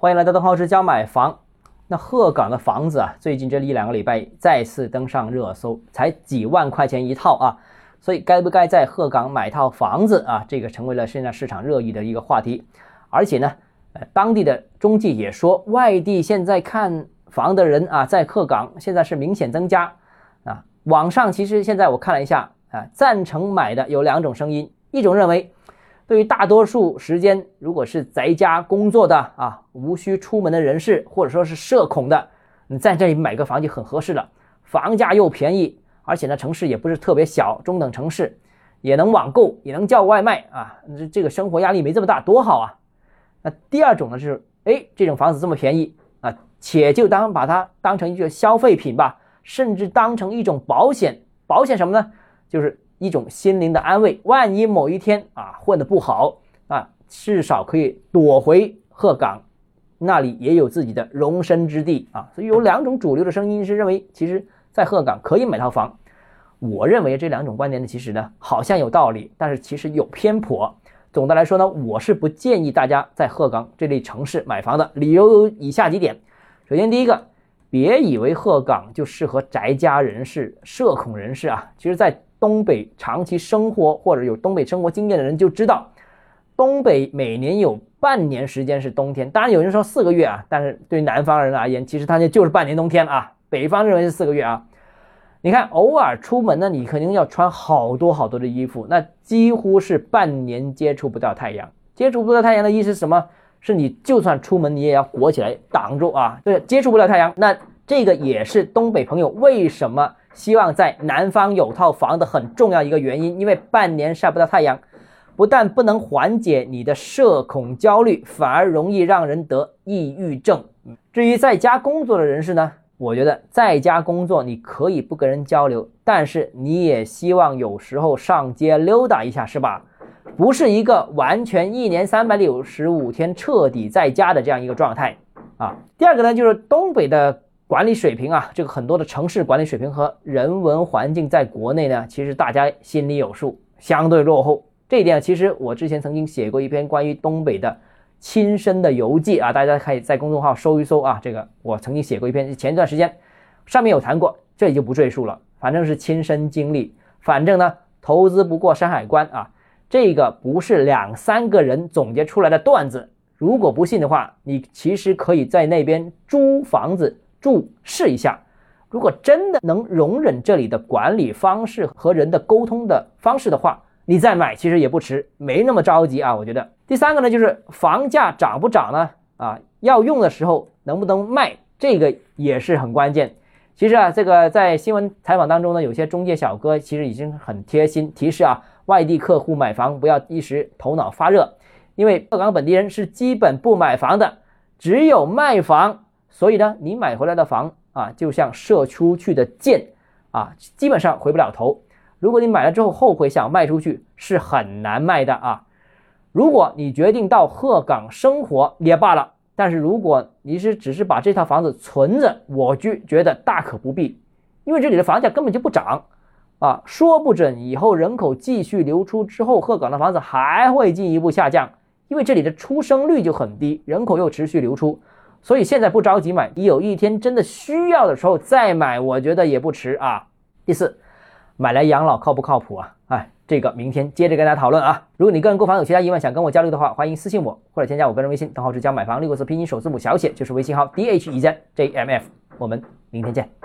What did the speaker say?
欢迎来到邓浩之家买房。那鹤岗的房子啊，最近这一两个礼拜再次登上热搜，才几万块钱一套啊，所以该不该在鹤岗买套房子啊？这个成为了现在市场热议的一个话题。而且呢，呃，当地的中介也说，外地现在看房的人啊，在鹤岗现在是明显增加啊。网上其实现在我看了一下啊，赞成买的有两种声音，一种认为。对于大多数时间，如果是在家工作的啊，无需出门的人士，或者说是社恐的，你在这里买个房就很合适了。房价又便宜，而且呢，城市也不是特别小，中等城市，也能网购，也能叫外卖啊，这这个生活压力没这么大，多好啊！那第二种呢，是哎，这种房子这么便宜啊，且就当把它当成一个消费品吧，甚至当成一种保险，保险什么呢？就是。一种心灵的安慰，万一某一天啊混得不好啊，至少可以躲回鹤岗，那里也有自己的容身之地啊。所以有两种主流的声音是认为，其实，在鹤岗可以买套房。我认为这两种观点呢，其实呢好像有道理，但是其实有偏颇。总的来说呢，我是不建议大家在鹤岗这类城市买房的，理由有以下几点。首先，第一个，别以为鹤岗就适合宅家人士、社恐人士啊，其实，在东北长期生活或者有东北生活经验的人就知道，东北每年有半年时间是冬天。当然有人说四个月啊，但是对南方人而言，其实它就就是半年冬天啊。北方认为是四个月啊。你看，偶尔出门呢，你肯定要穿好多好多的衣服，那几乎是半年接触不到太阳。接触不到太阳的意思是什么？是你就算出门，你也要裹起来挡住啊。对，接触不了太阳，那这个也是东北朋友为什么？希望在南方有套房的很重要一个原因，因为半年晒不到太阳，不但不能缓解你的社恐焦虑，反而容易让人得抑郁症。至于在家工作的人士呢，我觉得在家工作你可以不跟人交流，但是你也希望有时候上街溜达一下，是吧？不是一个完全一年三百六十五天彻底在家的这样一个状态啊。第二个呢，就是东北的。管理水平啊，这个很多的城市管理水平和人文环境，在国内呢，其实大家心里有数，相对落后。这一点，其实我之前曾经写过一篇关于东北的亲身的游记啊，大家可以在公众号搜一搜啊。这个我曾经写过一篇，前一段时间上面有谈过，这里就不赘述了。反正是亲身经历，反正呢，投资不过山海关啊，这个不是两三个人总结出来的段子。如果不信的话，你其实可以在那边租房子。住试一下，如果真的能容忍这里的管理方式和人的沟通的方式的话，你再买其实也不迟，没那么着急啊。我觉得第三个呢，就是房价涨不涨呢？啊，要用的时候能不能卖，这个也是很关键。其实啊，这个在新闻采访当中呢，有些中介小哥其实已经很贴心提示啊，外地客户买房不要一时头脑发热，因为鹤岗本地人是基本不买房的，只有卖房。所以呢，你买回来的房啊，就像射出去的箭啊，基本上回不了头。如果你买了之后后悔想卖出去，是很难卖的啊。如果你决定到鹤岗生活也罢了，但是如果你是只是把这套房子存着，我就觉得大可不必，因为这里的房价根本就不涨啊，说不准以后人口继续流出之后，鹤岗的房子还会进一步下降，因为这里的出生率就很低，人口又持续流出。所以现在不着急买，你有一天真的需要的时候再买，我觉得也不迟啊。第四，买来养老靠不靠谱啊？哎，这个明天接着跟大家讨论啊。如果你个人购房有其他疑问，想跟我交流的话，欢迎私信我或者添加我个人微信，账号是教买房六个字拼音首字母小写，就是微信号 d h e z j m f。我们明天见。